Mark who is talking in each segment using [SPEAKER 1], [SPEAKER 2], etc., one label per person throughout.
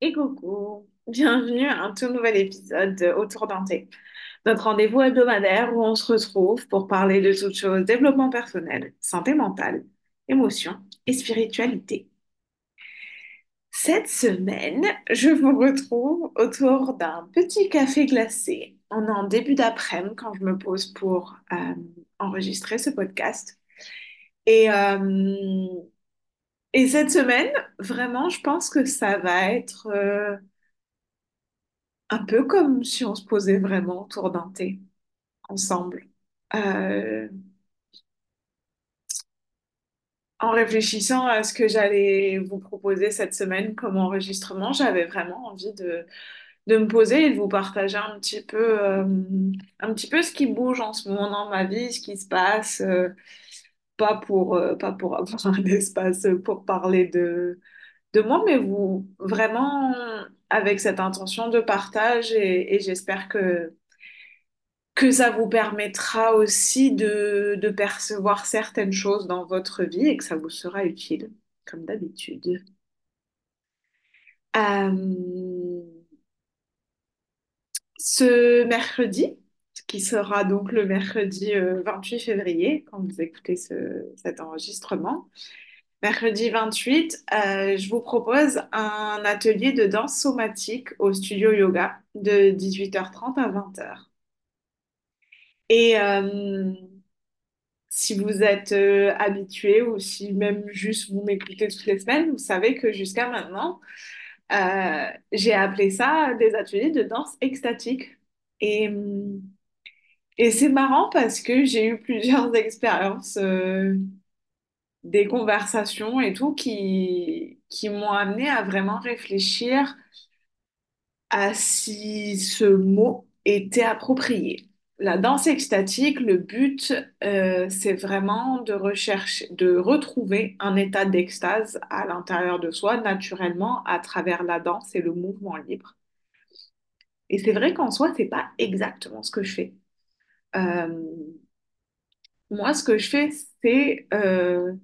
[SPEAKER 1] Et coucou, bienvenue à un tout nouvel épisode de Autour d'un notre rendez-vous hebdomadaire où on se retrouve pour parler de toutes choses développement personnel, santé mentale, émotions et spiritualité. Cette semaine, je vous retrouve autour d'un petit café glacé. On est en début d'après-midi quand je me pose pour euh, enregistrer ce podcast. Et, euh, et cette semaine, vraiment, je pense que ça va être... euh, Un peu comme si on se posait vraiment autour d'un thé ensemble. Euh, en réfléchissant à ce que j'allais vous proposer cette semaine comme enregistrement, j'avais vraiment envie de, de me poser et de vous partager un petit peu, euh, un petit peu ce qui bouge en ce moment dans ma vie, ce qui se passe, pas pour, euh, pas pour avoir un espace pour parler de, de moi, mais vous vraiment avec cette intention de partage et j'espère que que ça vous permettra aussi de, de percevoir certaines choses dans votre vie et que ça vous sera utile, comme d'habitude. Euh, ce mercredi, qui sera donc le mercredi euh, 28 février, quand vous écoutez ce- cet enregistrement, mercredi 28, euh, je vous propose un atelier de danse somatique au studio yoga de 18h30 à 20h. Et, euh, Si vous êtes euh, habitué ou si même juste vous m'écoutez toutes les semaines, vous savez que jusqu'à maintenant, euh, j'ai appelé ça des ateliers de danse extatique. Et, hum, et c'est marrant parce que j'ai eu plusieurs expériences, euh, des conversations et tout qui, qui m'ont amené à vraiment réfléchir à si ce mot était approprié. La danse extatique, le but, euh, c'est vraiment de rechercher, de retrouver un état d'extase à l'intérieur de soi, naturellement, à travers la danse et le mouvement libre. Et c'est vrai qu'en soi, c'est pas exactement ce que je fais. Euh, moi, ce que je fais, c'est, euh,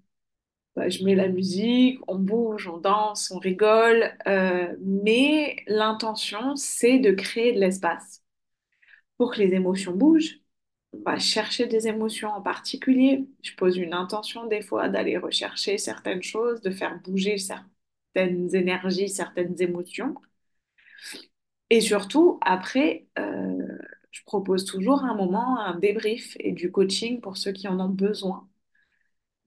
[SPEAKER 1] bah, je mets la musique, on bouge, on danse, on rigole, euh, mais l'intention, c'est de créer de l'espace Pour que les émotions bougent, on va chercher des émotions en particulier. Je pose une intention des fois d'aller rechercher certaines choses, de faire bouger certaines énergies, certaines émotions. Et surtout, après, je propose toujours un moment, un débrief et du coaching pour ceux qui en ont besoin.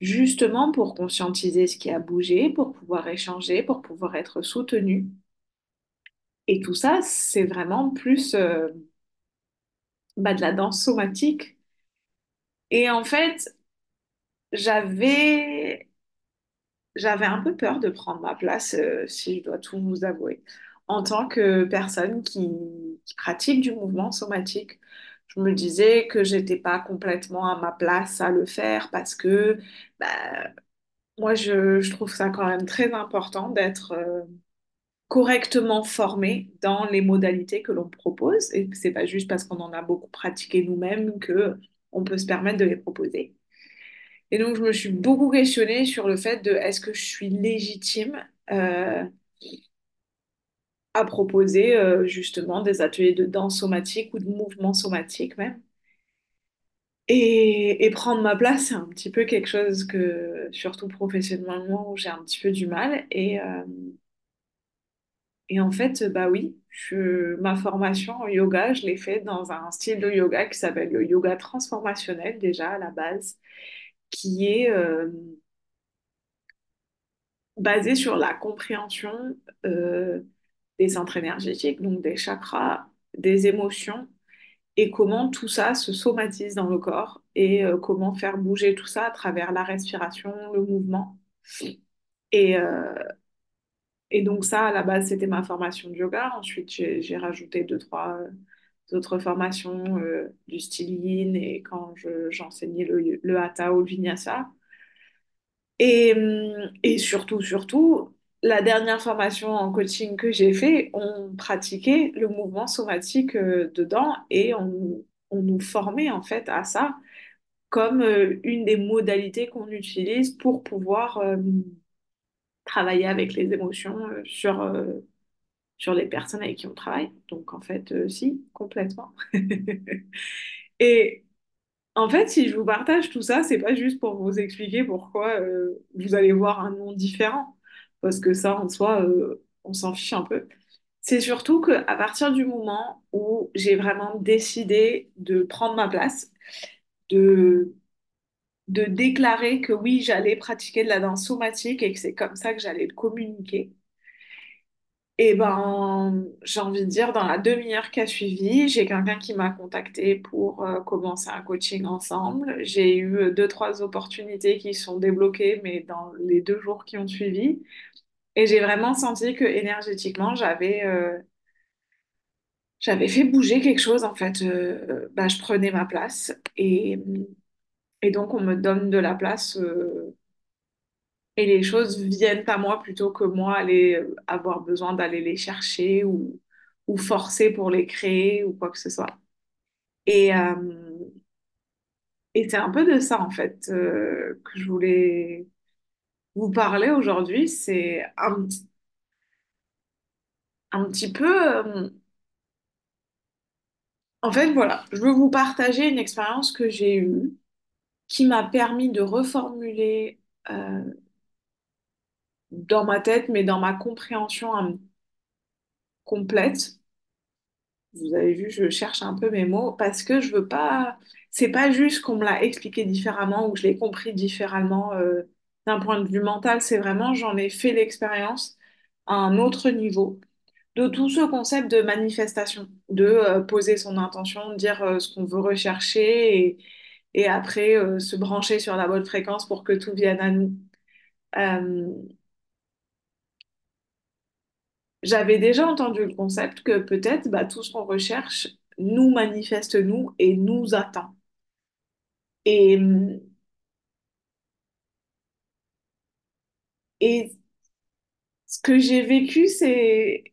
[SPEAKER 1] Justement pour conscientiser ce qui a bougé, pour pouvoir échanger, pour pouvoir être soutenu. Et tout ça, c'est vraiment plus euh, bah, de la danse somatique. Et en fait, J'avais, j'avais un peu peur de prendre ma place, euh, si je dois tout vous avouer. En tant que personne qui, pratique du mouvement somatique, je me disais que j'étais pas complètement à ma place à le faire parce que bah, moi, je, je trouve ça quand même très important d'être euh, correctement formé dans les modalités que l'on propose. Et c'est pas juste parce qu'on en a beaucoup pratiqué nous-mêmes que on peut se permettre de les proposer. Et donc, je me suis beaucoup questionnée sur le fait de est-ce que je suis légitime euh, à proposer euh, justement des ateliers de danse somatique ou de mouvement somatique même. Et, prendre ma place, c'est un petit peu quelque chose que, surtout professionnellement, j'ai un petit peu du mal. Et, euh, et en fait, bah oui, ma formation en yoga, je l'ai fait dans un style de yoga qui s'appelle le yoga transformationnel déjà à la base, qui est... euh, basé sur la compréhension des centres énergétiques, donc des chakras, des émotions, et comment tout ça se somatise dans le corps, et euh, comment faire bouger tout ça à travers la respiration, le mouvement. Et, euh, et donc ça, à la base, c'était ma formation de yoga. Ensuite, j'ai rajouté deux, trois euh, autres formations du style yin, et quand je- j'enseignais le, le hatha ou le vinyasa. Et, hum, et surtout, surtout, la dernière formation en coaching que j'ai fait, on pratiquait le mouvement somatique euh, dedans et on, on nous formait en fait à ça comme euh, une des modalités qu'on utilise pour pouvoir euh, travailler avec les émotions sur, les personnes avec qui on travaille. Donc, en fait, si, complètement. Et en fait, si je vous partage tout ça, c'est pas juste pour vous expliquer pourquoi vous allez voir un nom différent, parce que ça, en soi, euh, on s'en fiche un peu. C'est surtout qu'à partir du moment où j'ai vraiment décidé de prendre ma place, de, de déclarer que oui, j'allais pratiquer de la danse somatique et que c'est comme ça que j'allais le communiquer, et ben, j'ai envie de dire, dans la demi-heure qui a suivi, j'ai quelqu'un qui m'a contacté pour euh, commencer un coaching ensemble. J'ai eu euh, deux, trois opportunités qui sont débloquées, mais dans les deux jours qui ont suivi. Et j'ai vraiment senti que énergétiquement, j'avais euh, j'avais fait bouger quelque chose. En fait, bah, je prenais ma place. Et, et donc, on me donne de la place. Et les choses viennent à moi plutôt que moi aller euh, avoir besoin d'aller les chercher ou, ou forcer pour les créer ou quoi que ce soit. Et, euh, et c'est un peu de ça en fait euh, que je voulais vous parler aujourd'hui. C'est un, un petit peu... en fait, voilà, je veux vous partager une expérience que j'ai eue qui m'a permis de reformuler dans ma tête, mais dans ma compréhension euh, complète Vous avez vu, je cherche un peu mes mots parce que je veux pas. C'est pas juste qu'on me l'a expliqué différemment ou que je l'ai compris différemment euh, d'un point de vue mental. C'est vraiment, j'en ai fait l'expérience à un autre niveau de tout ce concept de manifestation, de euh, poser son intention, de dire euh, ce qu'on veut rechercher et, après se brancher sur la bonne fréquence pour que tout vienne à nous. J'avais déjà entendu le concept que peut-être bah, tout ce qu'on recherche nous manifeste nous et nous attend. Et, et ce que j'ai vécu, c'est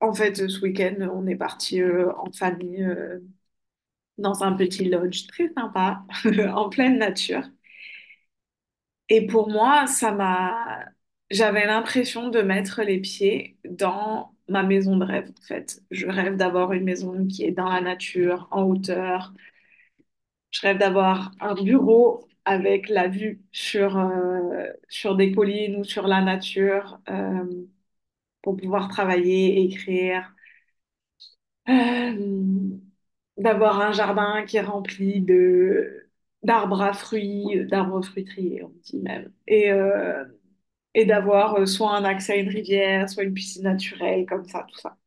[SPEAKER 1] en fait ce week-end, on est parti euh, en famille euh, dans un petit lodge très sympa, en pleine nature. Et pour moi, ça m'a, j'avais l'impression de mettre les pieds dans ma maison de rêve, en fait. Je rêve d'avoir une maison qui est dans la nature, en hauteur. Je rêve d'avoir un bureau avec la vue sur, euh, sur des collines ou sur la nature. euh, pour pouvoir travailler, écrire, euh, d'avoir un jardin qui est rempli de d'arbres à fruits, d'arbres fruitiers, on dit même, et, et d'avoir euh, soit un accès à une rivière, soit une piscine naturelle, comme ça, tout ça.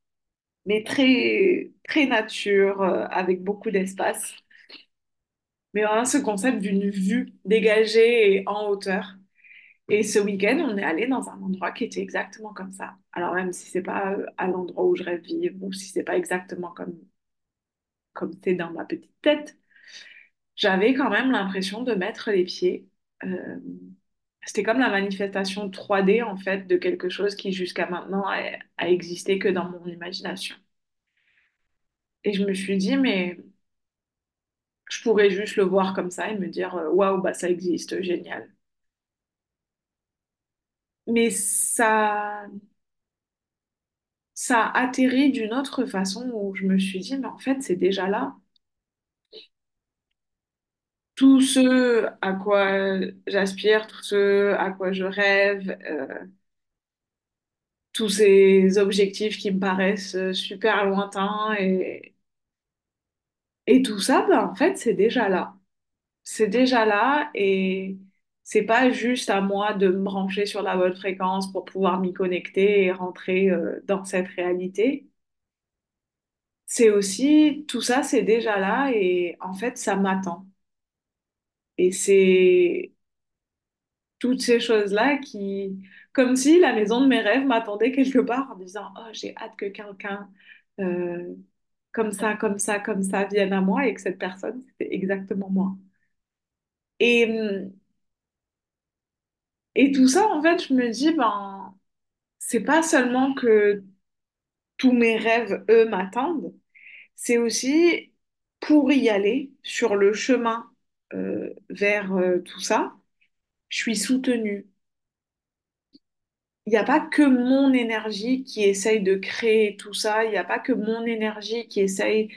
[SPEAKER 1] Mais très, très nature, euh, avec beaucoup d'espace. Mais vraiment ce concept d'une vue dégagée et en hauteur. Et ce week-end, on est allé dans un endroit qui était exactement comme ça. Alors même si c'est pas euh, à l'endroit où je rêve vivre ou si c'est pas exactement comme comme c'est dans ma petite tête, j'avais quand même l'impression de mettre les pieds. C'était comme la manifestation 3D en fait de quelque chose qui jusqu'à maintenant a, existé que dans mon imagination. Et je me suis dit mais je pourrais juste le voir comme ça et me dire euh, waouh bah ça existe, génial. Mais ça ça a atterri d'une autre façon où je me suis dit, mais en fait, c'est déjà là. Tout ce à quoi j'aspire, tout ce à quoi je rêve, euh, tous ces objectifs qui me paraissent super lointains et, et tout ça, ben, en fait, c'est déjà là. C'est déjà là et c'est pas juste à moi de me brancher sur la bonne fréquence pour pouvoir m'y connecter et rentrer euh, dans cette réalité. C'est aussi, tout ça, c'est déjà là et en fait, ça m'attend. Et c'est toutes ces choses-là qui, comme si la maison de mes rêves m'attendait quelque part en disant, Oh, j'ai hâte que quelqu'un euh, comme ça, comme ça, comme ça vienne à moi et que cette personne, c'était exactement moi. Et, et tout ça, en fait, je me dis, ben, c'est pas seulement que tous mes rêves, eux, m'attendent, c'est aussi pour y aller sur le chemin vers euh, tout ça, je suis soutenue il n'y a pas que mon énergie qui essaye de créer tout ça, il n'y a pas que mon énergie qui essaye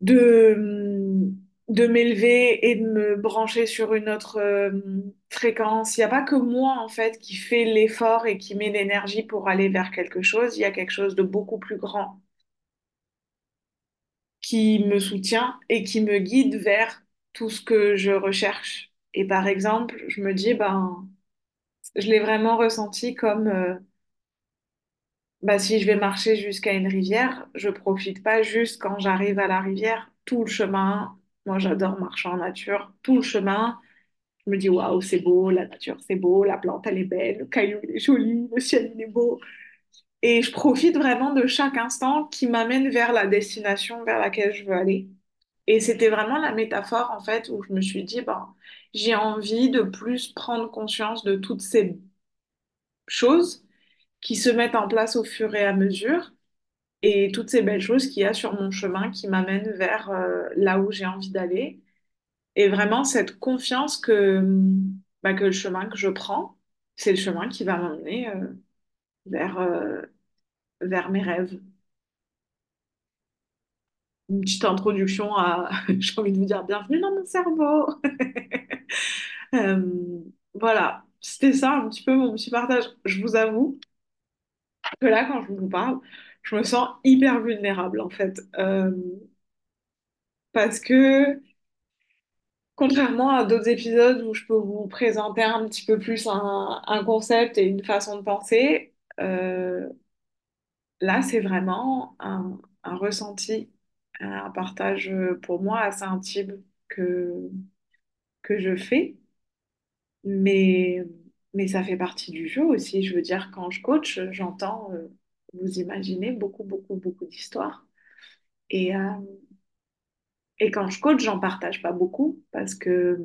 [SPEAKER 1] de, de m'élever et de me brancher sur une autre euh, fréquence. Il n'y a pas que moi, en fait, qui fait l'effort et qui met l'énergie pour aller vers quelque chose. Il y a quelque chose de beaucoup plus grand qui me soutient et qui me guide vers tout ce que je recherche. Et par exemple, je me dis, ben, je l'ai vraiment ressenti comme... euh, Bah, si je vais marcher jusqu'à une rivière, je profite pas juste quand j'arrive à la rivière, tout le chemin. Moi, j'adore marcher en nature. Tout le chemin, je me dis waouh, c'est beau, la nature, c'est beau, la plante, elle est belle, le caillou, il est joli, le ciel, il est beau. Et je profite vraiment de chaque instant qui m'amène vers la destination vers laquelle je veux aller. Et c'était vraiment la métaphore, en fait, où je me suis dit, ben, j'ai envie de plus prendre conscience de toutes ces choses qui se mettent en place au fur et à mesure et toutes ces belles choses qu'il y a sur mon chemin qui m'amènent vers euh, là où j'ai envie d'aller. Et vraiment cette confiance que, bah, que le chemin que je prends, c'est le chemin qui va m'emmener euh, vers, euh, vers mes rêves. Une petite introduction à, j'ai envie de vous dire, bienvenue dans mon cerveau. Euh, voilà, c'était ça un petit peu mon petit partage. Je vous avoue que là, quand je vous parle, je me sens hyper vulnérable en fait. Euh, parce que Contrairement à d'autres épisodes où je peux vous présenter un petit peu plus un, concept et une façon de penser, euh, là, c'est vraiment un ressenti, un partage euh, pour moi assez intime que, que je fais. Mais, mais ça fait partie du jeu aussi. Je veux dire, quand je coach, j'entends, euh, vous imaginez, beaucoup, beaucoup, beaucoup d'histoires. Et, euh, et quand je coach, j'en partage pas beaucoup parce que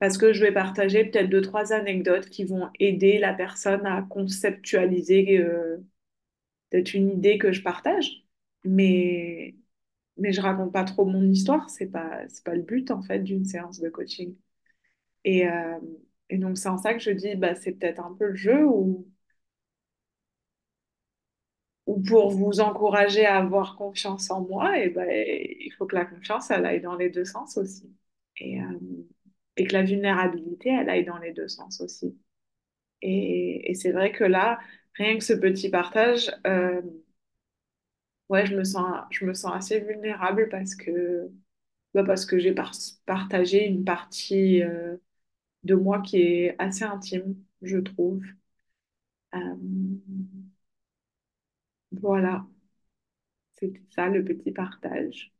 [SPEAKER 1] parce que je vais partager peut-être deux, trois anecdotes qui vont aider la personne à conceptualiser peut-être une idée que je partage. Mais, mais je raconte pas trop mon histoire, c'est pas, c'est pas le but en fait d'une séance de coaching. Et, euh, et donc c'est en ça que je dis, bah, c'est peut-être un peu le jeu ou, ou pour vous encourager à avoir confiance en moi, et ben il faut que la confiance, elle aille dans les deux sens aussi. Et, euh, et que la vulnérabilité, elle aille dans les deux sens aussi. Et, et c'est vrai que là, rien que ce petit partage, euh, ouais, je me sens, je me sens assez vulnérable parce que, bah, parce que j'ai par- partagé une partie euh, de moi qui est assez intime, je trouve. Euh, voilà, c'était ça le petit partage.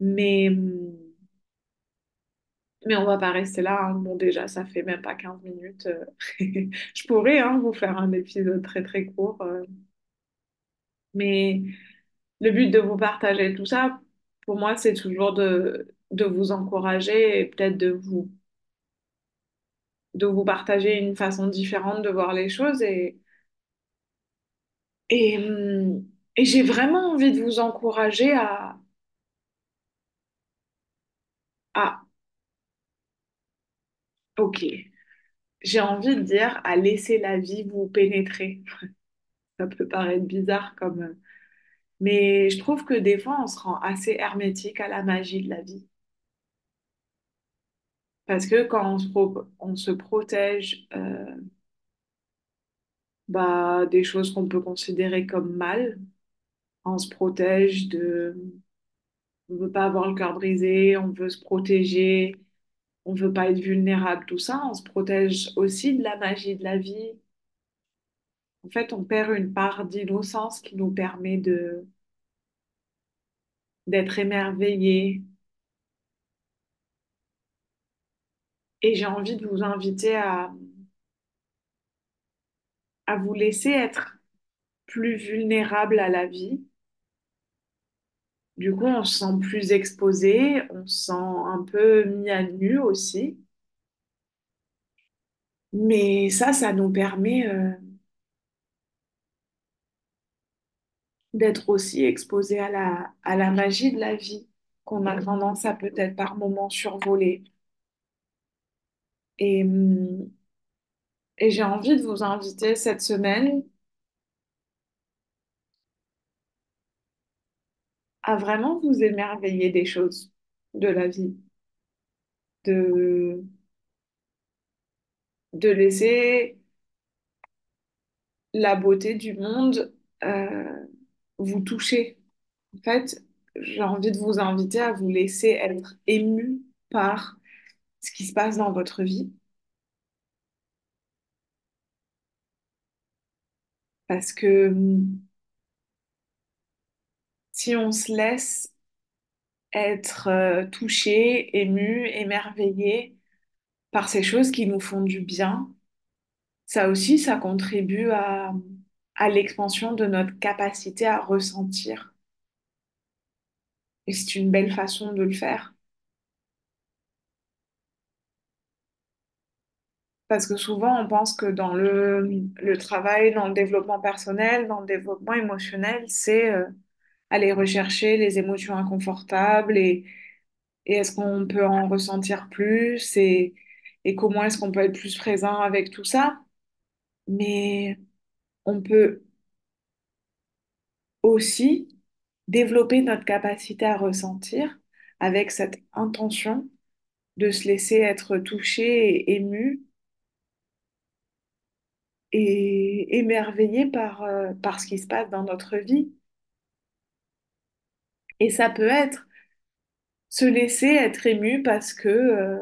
[SPEAKER 1] Mais, mais on va pas rester là. hein. Bon, déjà, ça fait même pas 15 minutes. euh. Je pourrais hein, vous faire un épisode très très court. Mais Le but de vous partager tout ça, pour moi, c'est toujours de, de vous encourager et peut-être de vous, de vous partager une façon différente de voir les choses. Et, et, hum, j'ai vraiment envie de vous encourager à, à, ok, j'ai envie de dire à laisser la vie vous pénétrer. Ça peut paraître bizarre comme... Mais je trouve que des fois, on se rend assez hermétique à la magie de la vie. Parce que quand on se, protège euh, bah, des choses qu'on peut considérer comme mal. On se protège de... On veut pas avoir le cœur brisé, on veut se protéger, on veut pas être vulnérable, tout ça. On se protège aussi de la magie de la vie. En fait, on perd une part d'innocence qui nous permet de d'être émerveillé. Et j'ai envie de vous inviter à, vous laisser être plus vulnérable à la vie. Du coup, on se sent plus exposé, on se sent un peu mis à nu aussi. Mais ça, ça nous permet euh, d'être aussi exposé à la, à la magie de la vie qu'on a tendance à peut-être par moments survoler. Et, hum, Et j'ai envie de vous inviter cette semaine à vraiment vous émerveiller des choses de la vie, de, de laisser la beauté du monde euh, vous toucher. En fait, j'ai envie de vous inviter à vous laisser être ému par ce qui se passe dans votre vie. Parce que hum, si on se laisse être euh, touché, ému, émerveillé par ces choses qui nous font du bien, ça aussi, ça contribue à, à l'expansion de notre capacité à ressentir. Et c'est une belle façon de le faire. Parce que souvent, on pense que dans le, travail, dans le développement personnel, dans le développement émotionnel, c'est euh, aller rechercher les émotions inconfortables et, et est-ce qu'on peut en ressentir plus et, et comment est-ce qu'on peut être plus présent avec tout ça. Mais on peut aussi développer notre capacité à ressentir avec cette intention de se laisser être touché et ému et émerveillé par, euh, ce qui se passe dans notre vie. Et ça peut être se laisser être ému parce que euh,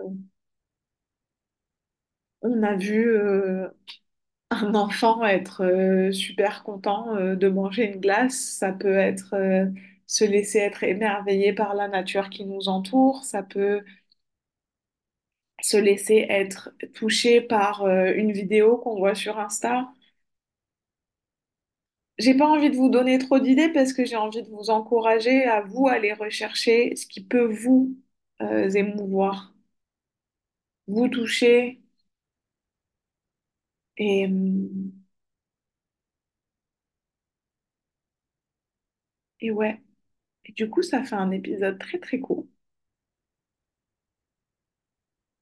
[SPEAKER 1] on a vu euh, un enfant être euh, super content euh, de manger une glace. Ça peut être euh, se laisser être émerveillé par la nature qui nous entoure. Ça peut se laisser être touché par une vidéo qu'on voit sur Insta. J'ai pas envie de vous donner trop d'idées parce que j'ai envie de vous encourager à vous aller rechercher ce qui peut vous émouvoir, vous toucher et, et ouais. Et du coup, ça fait un épisode très très court.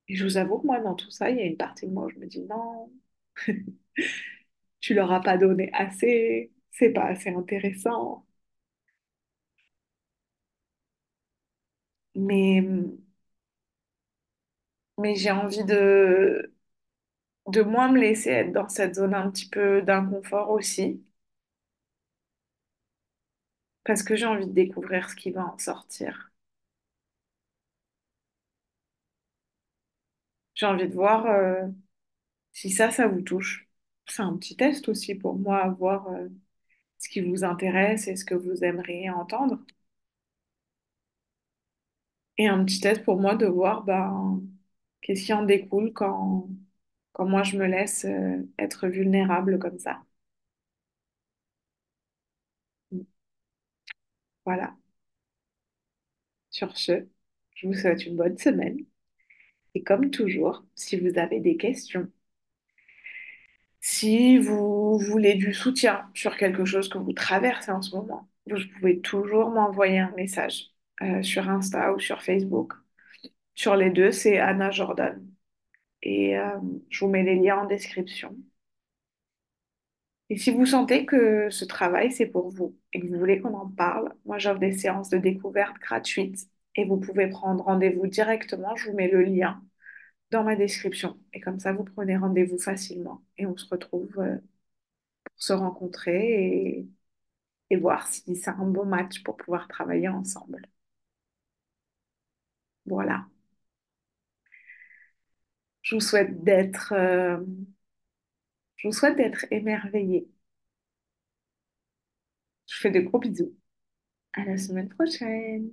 [SPEAKER 1] Et je vous avoue que moi, dans tout ça, il y a une partie de moi où je me dis non, tu leur as pas donné assez, c'est pas assez intéressant. Mais, mais j'ai envie de, de moins me laisser être dans cette zone un petit peu d'inconfort aussi, parce que j'ai envie de découvrir ce qui va en sortir. J'ai envie de voir euh, si ça, ça vous touche. C'est un petit test aussi pour moi, voir euh, ce qui vous intéresse et ce que vous aimeriez entendre. Et un petit test pour moi de voir ben, qu'est-ce qui en découle quand, quand moi je me laisse euh, être vulnérable comme ça. Voilà. Sur ce, je vous souhaite une bonne semaine. Et comme toujours, si vous avez des questions, si vous voulez du soutien sur quelque chose que vous traversez en ce moment, vous pouvez toujours m'envoyer un message euh, sur Insta ou sur Facebook. Sur les deux, c'est Anna Jordan. Et euh, je vous mets les liens en description. Et si vous sentez que ce travail, c'est pour vous et que vous voulez qu'on en parle, moi j'offre des séances de découverte gratuites et vous pouvez prendre rendez-vous directement. Je vous mets le lien dans ma description. Et comme ça, vous prenez rendez-vous facilement et on se retrouve euh, pour se rencontrer et, voir si c'est un bon match pour pouvoir travailler ensemble. Voilà. Je vous souhaite d'être euh, je vous émerveillé. Je fais de gros bisous. À la semaine prochaine.